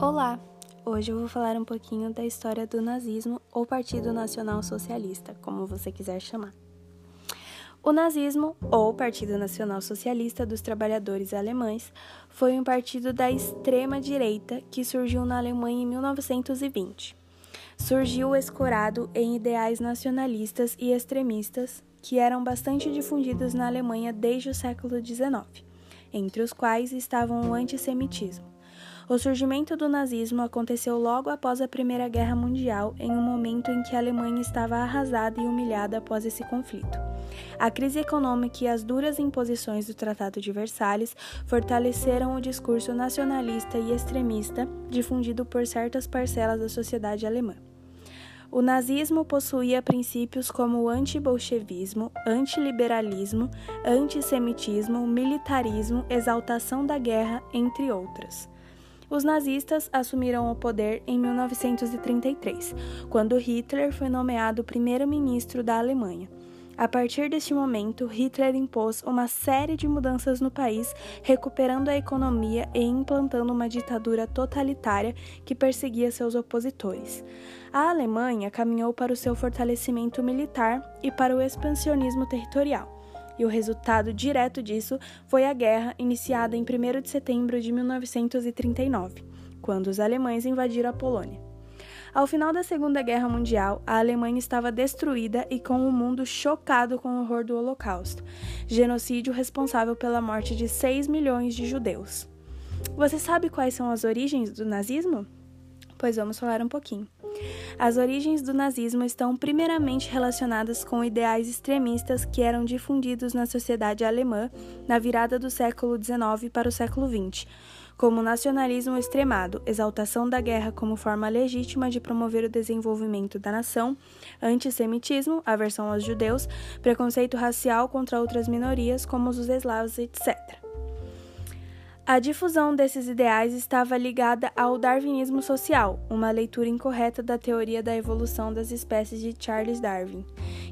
Olá! Hoje eu vou falar um pouquinho da história do nazismo ou Partido Nacional Socialista, como você quiser chamar. O nazismo, ou Partido Nacional Socialista dos Trabalhadores Alemães, foi um partido da extrema-direita que surgiu na Alemanha em 1920. Surgiu escorado em ideais nacionalistas e extremistas que eram bastante difundidos na Alemanha desde o século XIX, entre os quais estavam o antissemitismo. O surgimento do nazismo aconteceu logo após a Primeira Guerra Mundial, em um momento em que a Alemanha estava arrasada e humilhada após esse conflito. A crise econômica e as duras imposições do Tratado de Versalhes fortaleceram o discurso nacionalista e extremista difundido por certas parcelas da sociedade alemã. O nazismo possuía princípios como o antibolchevismo, antiliberalismo, antissemitismo, militarismo, exaltação da guerra, entre outras. Os nazistas assumiram o poder em 1933, quando Hitler foi nomeado primeiro-ministro da Alemanha. A partir deste momento, Hitler impôs uma série de mudanças no país, recuperando a economia e implantando uma ditadura totalitária que perseguia seus opositores. A Alemanha caminhou para o seu fortalecimento militar e para o expansionismo territorial e o resultado direto disso foi a guerra iniciada em 1 de setembro de 1939, quando os alemães invadiram a Polônia. Ao final da Segunda Guerra Mundial, a Alemanha estava destruída e com o mundo chocado com o horror do Holocausto, genocídio responsável pela morte de 6 milhões de judeus. Você sabe quais são as origens do nazismo? Pois vamos falar um pouquinho. As origens do nazismo estão primeiramente relacionadas com ideais extremistas que eram difundidos na sociedade alemã na virada do século XIX para o século XX, como nacionalismo extremado, exaltação da guerra como forma legítima de promover o desenvolvimento da nação, antissemitismo, aversão aos judeus, preconceito racial contra outras minorias como os eslavos, etc. A difusão desses ideais estava ligada ao darwinismo social, uma leitura incorreta da teoria da evolução das espécies de Charles Darwin,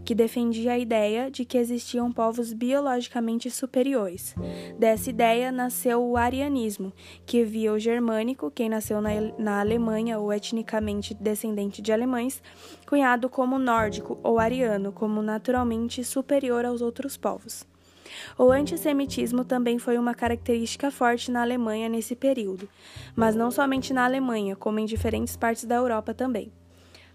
que defendia a ideia de que existiam povos biologicamente superiores. Dessa ideia nasceu o arianismo, que via o germânico, quem nasceu na, na Alemanha ou etnicamente descendente de alemães, cunhado como nórdico ou ariano, como naturalmente superior aos outros povos. O antissemitismo também foi uma característica forte na Alemanha nesse período, mas não somente na Alemanha, como em diferentes partes da Europa também.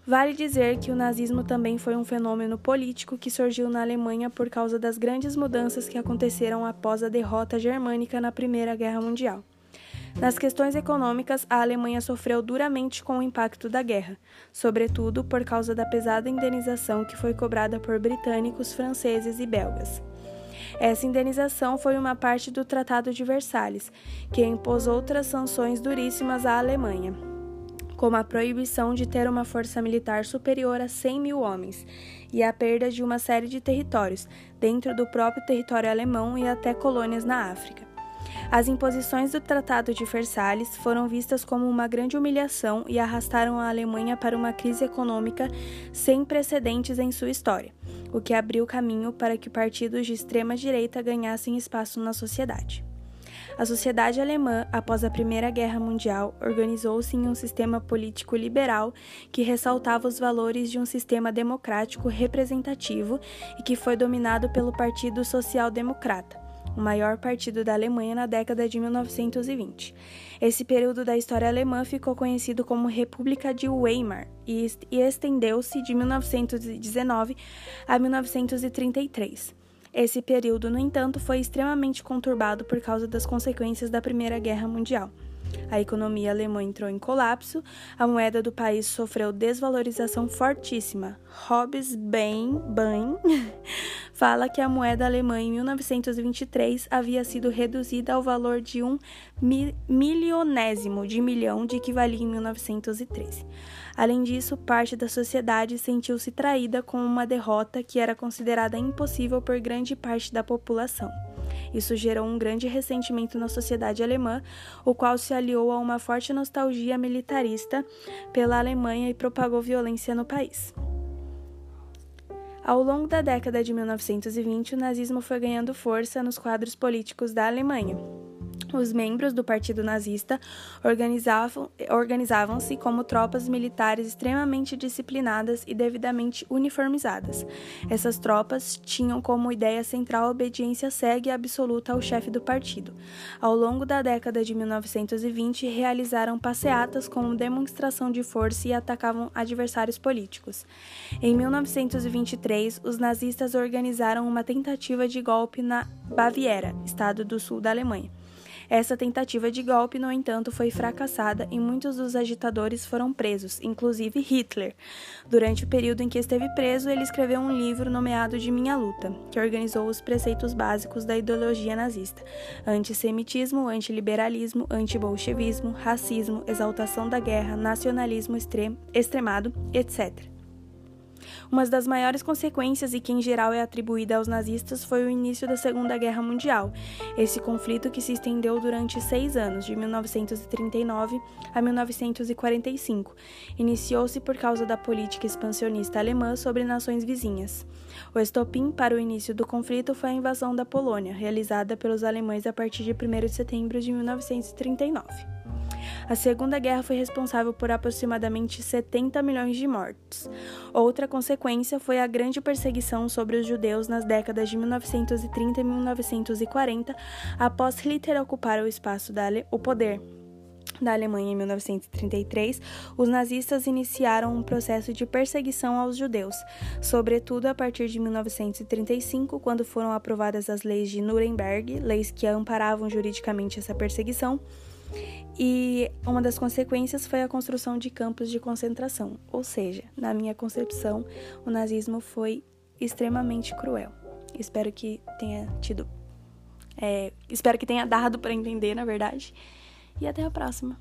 Vale dizer que o nazismo também foi um fenômeno político que surgiu na Alemanha por causa das grandes mudanças que aconteceram após a derrota germânica na Primeira Guerra Mundial. Nas questões econômicas, a Alemanha sofreu duramente com o impacto da guerra, sobretudo por causa da pesada indenização que foi cobrada por britânicos, franceses e belgas. Essa indenização foi uma parte do Tratado de Versalhes, que impôs outras sanções duríssimas à Alemanha, como a proibição de ter uma força militar superior a 100 mil homens e a perda de uma série de territórios, dentro do próprio território alemão e até colônias na África. As imposições do Tratado de Versalhes foram vistas como uma grande humilhação e arrastaram a Alemanha para uma crise econômica sem precedentes em sua história o que abriu caminho para que partidos de extrema direita ganhassem espaço na sociedade. A sociedade alemã, após a Primeira Guerra Mundial, organizou-se em um sistema político liberal que ressaltava os valores de um sistema democrático representativo e que foi dominado pelo Partido Social Democrata, o maior partido da Alemanha na década de 1920. Esse período da história alemã ficou conhecido como República de Weimar e estendeu-se de 1919 a 1933. Esse período, no entanto, foi extremamente conturbado por causa das consequências da Primeira Guerra Mundial. A economia alemã entrou em colapso, a moeda do país sofreu desvalorização fortíssima. Hobbes Bain, Bain fala que a moeda alemã em 1923 havia sido reduzida ao valor de um milionésimo de milhão de que valia em 1913. Além disso, parte da sociedade sentiu-se traída com uma derrota que era considerada impossível por grande parte da população. Isso gerou um grande ressentimento na sociedade alemã, o qual se aliou a uma forte nostalgia militarista pela Alemanha e propagou violência no país. Ao longo da década de 1920, o nazismo foi ganhando força nos quadros políticos da Alemanha. Os membros do Partido Nazista organizavam, organizavam-se como tropas militares extremamente disciplinadas e devidamente uniformizadas. Essas tropas tinham como ideia central a obediência cega e absoluta ao chefe do partido. Ao longo da década de 1920, realizaram passeatas como demonstração de força e atacavam adversários políticos. Em 1923, os nazistas organizaram uma tentativa de golpe na Baviera, estado do sul da Alemanha. Essa tentativa de golpe, no entanto, foi fracassada e muitos dos agitadores foram presos, inclusive Hitler. Durante o período em que esteve preso, ele escreveu um livro nomeado De Minha Luta, que organizou os preceitos básicos da ideologia nazista: antissemitismo, antiliberalismo, antibolchevismo, racismo, exaltação da guerra, nacionalismo extremado, etc. Uma das maiores consequências, e que em geral é atribuída aos nazistas, foi o início da Segunda Guerra Mundial. Esse conflito que se estendeu durante seis anos, de 1939 a 1945, iniciou-se por causa da política expansionista alemã sobre nações vizinhas. O estopim para o início do conflito foi a invasão da Polônia, realizada pelos alemães a partir de 1 de setembro de 1939. A Segunda Guerra foi responsável por aproximadamente 70 milhões de mortos. Outra consequência foi a grande perseguição sobre os judeus nas décadas de 1930 e 1940, após Hitler ocupar o espaço da o poder da Alemanha em 1933, os nazistas iniciaram um processo de perseguição aos judeus, sobretudo a partir de 1935, quando foram aprovadas as leis de Nuremberg, leis que amparavam juridicamente essa perseguição, e uma das consequências foi a construção de campos de concentração, ou seja, na minha concepção, o nazismo foi extremamente cruel. Espero que tenha tido. É, espero que tenha dado para entender, na verdade. E até a próxima.